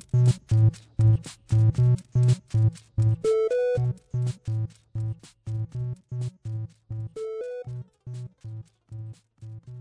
Thank you.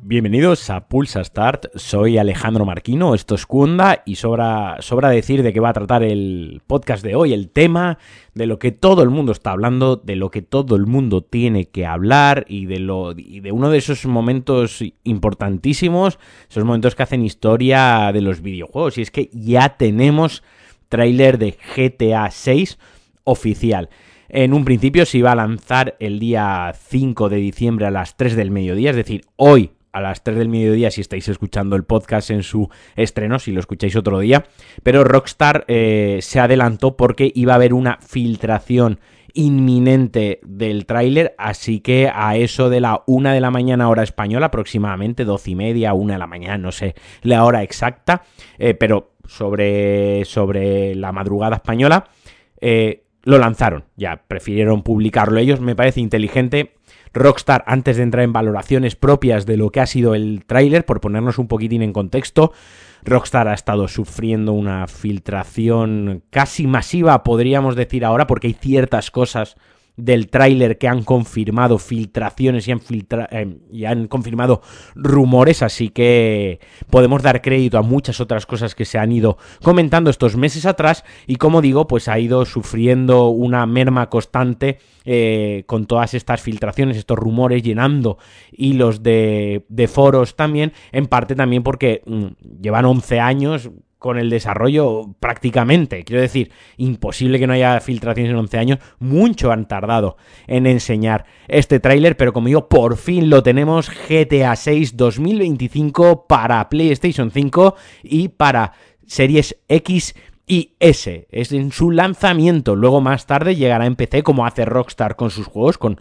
Bienvenidos a Pulsa Start, soy Alejandro Marquino, esto es Kunda y sobra, sobra decir de qué va a tratar el podcast de hoy, el tema de lo que todo el mundo está hablando, de lo que todo el mundo tiene que hablar y de, lo, de uno de esos momentos importantísimos, esos momentos que hacen historia de los videojuegos y es que ya tenemos tráiler de GTA 6 oficial. En un principio se iba a lanzar el día 5 de diciembre a las 3 del mediodía, es decir, hoy a las 3 del mediodía si estáis escuchando el podcast en su estreno, si lo escucháis otro día. Pero Rockstar eh, se adelantó porque iba a haber una filtración inminente del tráiler, así que a eso de la 1 de la mañana hora española, aproximadamente 12 y media, 1 de la mañana, no sé la hora exacta, eh, pero sobre, sobre la madrugada española, eh, lo lanzaron, ya prefirieron publicarlo ellos, me parece inteligente Rockstar, antes de entrar en valoraciones propias de lo que ha sido el tráiler, por ponernos un poquitín en contexto, Rockstar ha estado sufriendo una filtración casi masiva, podríamos decir ahora, porque hay ciertas cosas del tráiler que han confirmado filtraciones y han, eh, y han confirmado rumores, así que podemos dar crédito a muchas otras cosas que se han ido comentando estos meses atrás y como digo, pues ha ido sufriendo una merma constante eh, con todas estas filtraciones, estos rumores llenando hilos de, de foros también, en parte también porque mm, llevan 11 años con el desarrollo prácticamente. Quiero decir, imposible que no haya filtraciones en 11 años. Mucho han tardado en enseñar este tráiler, pero como digo, por fin lo tenemos GTA 6 2025 para PlayStation 5 y para Series X y S. Es en su lanzamiento. Luego más tarde llegará en PC como hace Rockstar con sus juegos, con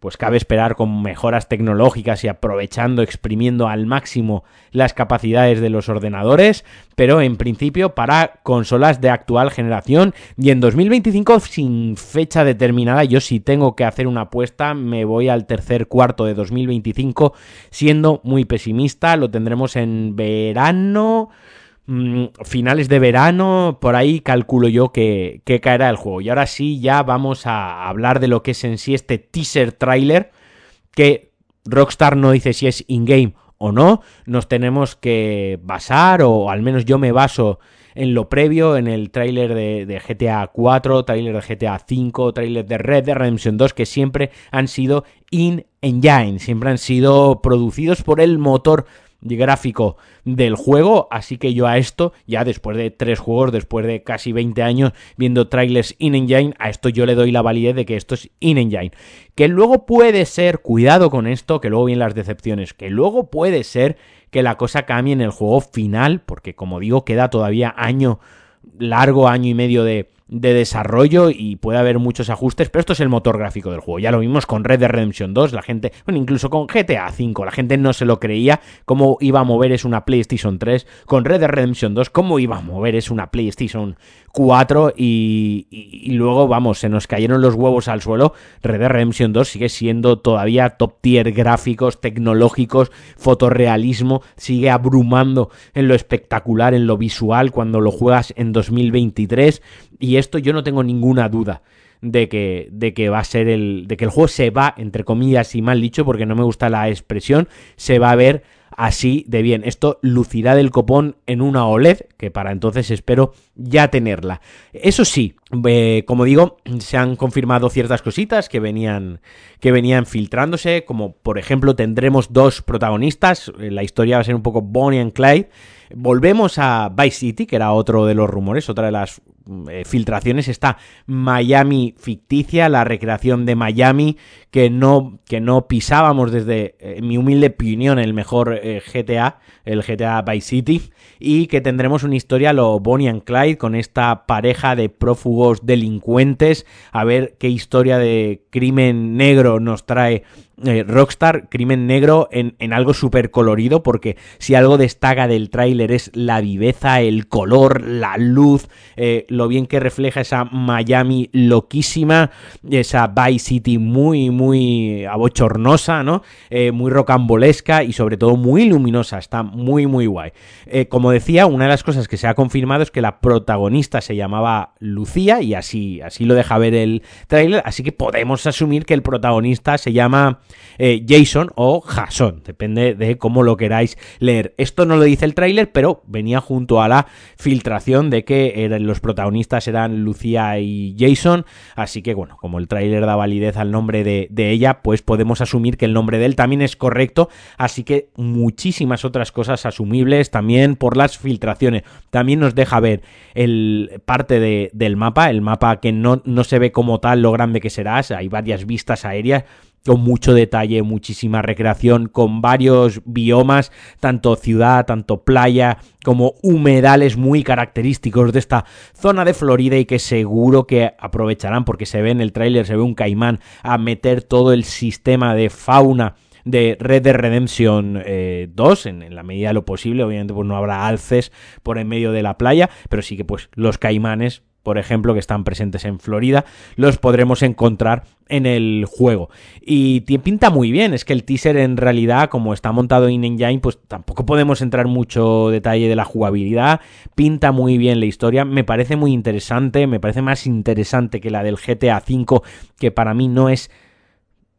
pues cabe esperar con mejoras tecnológicas y aprovechando, exprimiendo al máximo las capacidades de los ordenadores, pero en principio para consolas de actual generación. Y en 2025 sin fecha determinada, yo si tengo que hacer una apuesta me voy al tercer cuarto de 2025 siendo muy pesimista, lo tendremos en verano finales de verano, por ahí calculo yo que, caerá el juego. Y ahora sí, ya vamos a hablar de lo que es en sí este teaser trailer, que Rockstar no dice si es in-game o no, nos tenemos que basar, o al menos yo me baso en lo previo, en el tráiler de, GTA 4, tráiler de GTA 5, tráiler de Red Dead Redemption 2, que siempre han sido in-engine, siempre han sido producidos por el motor gráfico del juego, así que yo a esto, ya después de tres juegos, después de casi 20 años viendo trailers in-engine, a esto yo le doy la validez de que esto es in-engine. Que luego puede ser, cuidado con esto, que luego vienen las decepciones, que luego puede ser que la cosa cambie en el juego final, porque como digo, queda todavía año largo, año y medio de, de desarrollo y puede haber muchos ajustes, pero esto es el motor gráfico del juego. Ya lo vimos con Red Dead Redemption 2, la gente, bueno, incluso con GTA 5, la gente no se lo creía cómo iba a mover es una PlayStation 3, con Red Dead Redemption 2, cómo iba a mover es una PlayStation 4 y, luego, vamos, se nos cayeron los huevos al suelo. Red Dead Redemption 2 sigue siendo todavía top tier gráficos, tecnológicos, fotorrealismo, sigue abrumando en lo espectacular, en lo visual cuando lo juegas en 2023 y esto yo no tengo ninguna duda de que, de que va a ser el. de que el juego se va, entre comillas y mal dicho, porque no me gusta la expresión, se va a ver así de bien. Esto lucirá del copón en una OLED, que para entonces espero ya tenerla. Eso sí, como digo, se han confirmado ciertas cositas que venían, que venían filtrándose, como por ejemplo tendremos dos protagonistas, eh, la historia va a ser un poco Bonnie and Clyde. Volvemos a Vice City, que era otro de los rumores, otra de las eh, filtraciones está Miami ficticia, la recreación de Miami que no, que no pisábamos desde en mi humilde opinión el mejor GTA, el GTA Vice City, y que tendremos una historia lo Bonnie and Clyde con esta pareja de prófugos delincuentes, a ver qué historia de crimen negro nos trae eh, Rockstar, Crimen Negro, en, algo súper colorido, porque si algo destaca del tráiler es la viveza, el color, la luz, eh, lo bien que refleja esa Miami loquísima, esa Vice City muy, muy abochornosa, ¿no? Eh, muy rocambolesca y sobre todo muy luminosa, está muy, muy guay. como decía, una de las cosas que se ha confirmado es que la protagonista se llamaba Lucía y así, así lo deja ver el tráiler, así que podemos asumir que el protagonista se llama eh, Jason o Jason, depende de cómo lo queráis leer. Esto no lo dice el tráiler, pero venía junto a la filtración de que los protagonistas eran Lucía y Jason, así que bueno, como el tráiler da validez al nombre de, ella, pues podemos asumir que el nombre de él también es correcto, así que muchísimas otras cosas asumibles también por las filtraciones. También nos deja ver el parte del mapa, el mapa que no, no se ve como tal lo grande que será, hay varias vistas aéreas con mucho detalle, muchísima recreación, con varios biomas, tanto ciudad, tanto playa, como humedales muy característicos de esta zona de Florida y que seguro que aprovecharán porque se ve en el tráiler, se ve un caimán a meter todo el sistema de fauna de Red Dead Redemption 2 eh, en, la medida de lo posible. Obviamente pues no habrá alces por en medio de la playa pero sí que pues los caimanes por ejemplo, que están presentes en Florida, los podremos encontrar en el juego. Y pinta muy bien, es que el teaser en realidad, como está montado en Engine, pues tampoco podemos entrar mucho detalle de la jugabilidad, pinta muy bien la historia, me parece muy interesante, me parece más interesante que la del GTA V, que para mí no es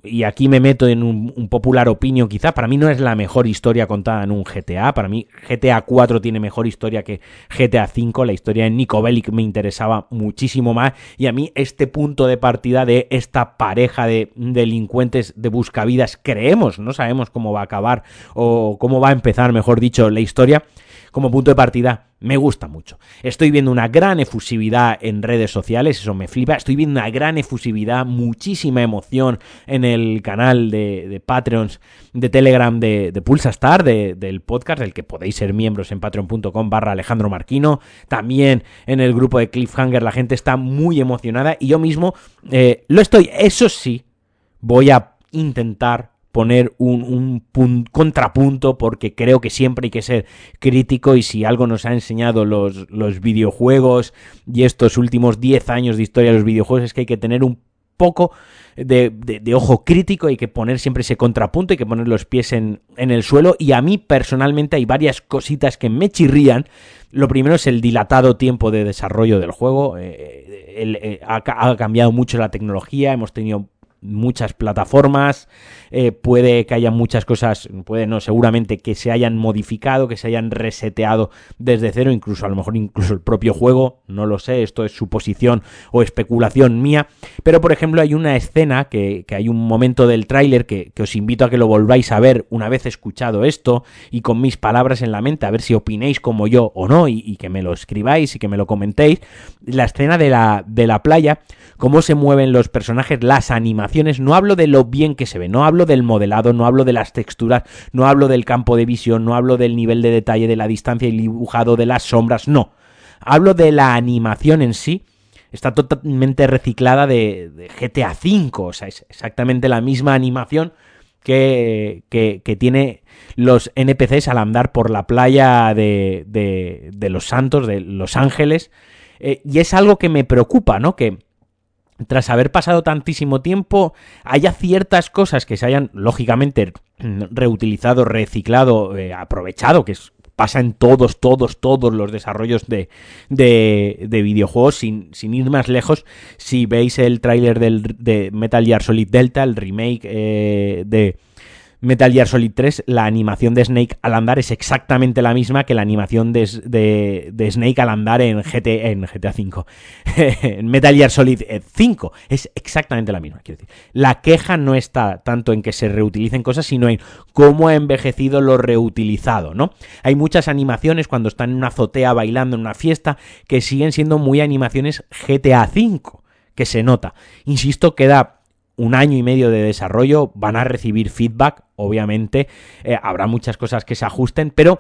y aquí me meto en un, popular opinión quizá, para mí no es la mejor historia contada en un GTA, para mí GTA 4 tiene mejor historia que GTA 5, la historia de Nico Bellic me interesaba muchísimo más y a mí este punto de partida de esta pareja de delincuentes de buscavidas creemos, no sabemos cómo va a acabar o cómo va a empezar, mejor dicho, la historia, como punto de partida me gusta mucho. Estoy viendo una gran efusividad en redes sociales, eso me flipa. Estoy viendo una gran efusividad, muchísima emoción en el canal de, Patreons de Telegram de, de Pulsa Star, del podcast, del que podéis ser miembros en patreon.com barra Alejandro Marquino. También en el grupo de Cliffhanger la gente está muy emocionada y yo mismo eh, lo estoy. Eso sí, voy a intentar poner un, contrapunto porque creo que siempre hay que ser crítico y si algo nos ha enseñado los, videojuegos y estos últimos 10 años de historia de los videojuegos es que hay que tener un poco de, ojo crítico, hay que poner siempre ese contrapunto, hay que poner los pies en, el suelo y a mí personalmente hay varias cositas que me chirrían. Lo primero es el dilatado tiempo de desarrollo del juego, eh, eh, ha cambiado mucho la tecnología, hemos tenido muchas plataformas, eh, puede que haya muchas cosas, puede no, seguramente que se hayan modificado, que se hayan reseteado desde cero, incluso a lo mejor incluso el propio juego, no lo sé, esto es suposición o especulación mía, pero por ejemplo hay una escena que, hay un momento del tráiler que, os invito a que lo volváis a ver una vez escuchado esto y con mis palabras en la mente, a ver si opinéis como yo o no y, y que me lo escribáis y que me lo comentéis, la escena de la, de la playa, cómo se mueven los personajes, las animaciones, no hablo de lo bien que se ve, no hablo del modelado, no hablo de las texturas, no hablo del campo de visión, no hablo del nivel de detalle de la distancia y dibujado de las sombras, no. Hablo de la animación en sí. Está totalmente reciclada de, GTA V, o sea, es exactamente la misma animación que, que, tiene los NPCs al andar por la playa de, de, Los Santos, de Los Ángeles. Eh, y es algo que me preocupa, ¿no? Que tras haber pasado tantísimo tiempo, haya ciertas cosas que se hayan, lógicamente, reutilizado, reciclado, eh, aprovechado, que pasa en todos, todos, todos los desarrollos de, de, videojuegos, sin, sin, ir más lejos, si veis el tráiler de Metal Gear Solid Delta, el remake eh, de Metal Gear Solid 3, la animación de Snake al andar es exactamente la misma que la animación de, Snake al andar en, en GTA 5. en Metal Gear Solid 5 eh, es exactamente la misma, quiero decir. La queja no está tanto en que se reutilicen cosas, sino en cómo ha envejecido lo reutilizado, ¿no? Hay muchas animaciones cuando están en una azotea bailando en una fiesta que siguen siendo muy animaciones GTA 5 que se nota. Insisto, queda un año y medio de desarrollo, van a recibir feedback, obviamente, eh, habrá muchas cosas que se ajusten, pero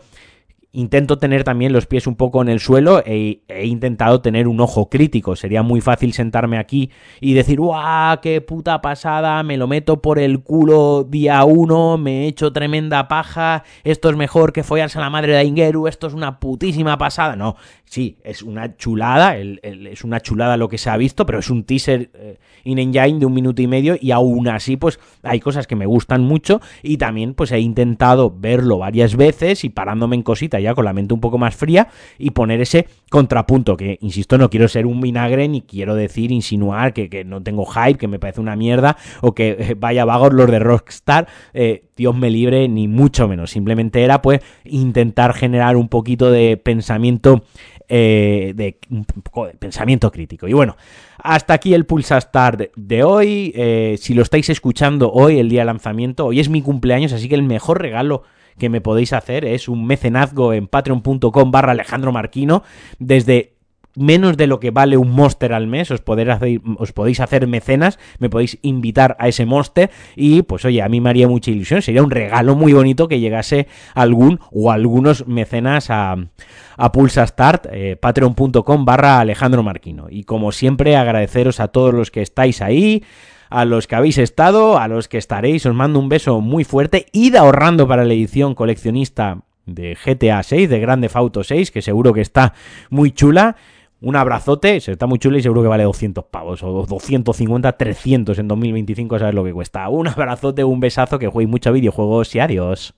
intento tener también los pies un poco en el suelo e he intentado tener un ojo crítico. Sería muy fácil sentarme aquí y decir, ¡guau! ¡Qué puta pasada! Me lo meto por el culo día uno, me he hecho tremenda paja, esto es mejor que follarse a la madre de Ingeru, esto es una putísima pasada. No, sí, es una chulada, es una chulada lo que se ha visto, pero es un teaser eh, in engine de un minuto y medio y aún así pues hay cosas que me gustan mucho y también pues he intentado verlo varias veces y parándome en cositas ya con la mente un poco más fría y poner ese contrapunto, que insisto, no quiero ser un vinagre ni quiero decir, insinuar que, no tengo hype, que me parece una mierda o que eh, vaya vagos los de Rockstar, eh, Dios me libre, ni mucho menos, simplemente era pues intentar generar un poquito de pensamiento eh, de un poco de pensamiento crítico. Y bueno, hasta aquí el Pulsa Start de hoy. si lo estáis escuchando hoy, el día de lanzamiento, hoy es mi cumpleaños, así que el mejor regalo que me podéis hacer es un mecenazgo en patreon.com barra Alejandro Marquino desde menos de lo que vale un monster al mes, os, hacer, os podéis hacer mecenas, me podéis invitar a ese monster y pues oye, a mí me haría mucha ilusión, sería un regalo muy bonito que llegase algún o algunos mecenas a, a Pulsa Start, eh, patreon.com barra Alejandro Marquino. Y como siempre agradeceros a todos los que estáis ahí, a los que habéis estado, a los que estaréis, os mando un beso muy fuerte. Id ahorrando para la edición coleccionista de GTA 6, de Grande Auto 6, que seguro que está muy chula. Un abrazote, está muy chula y seguro que vale 200 pavos, o 250, 300 en 2025, sabes lo que cuesta. Un abrazote, un besazo, que jueguéis mucho videojuegos y adiós.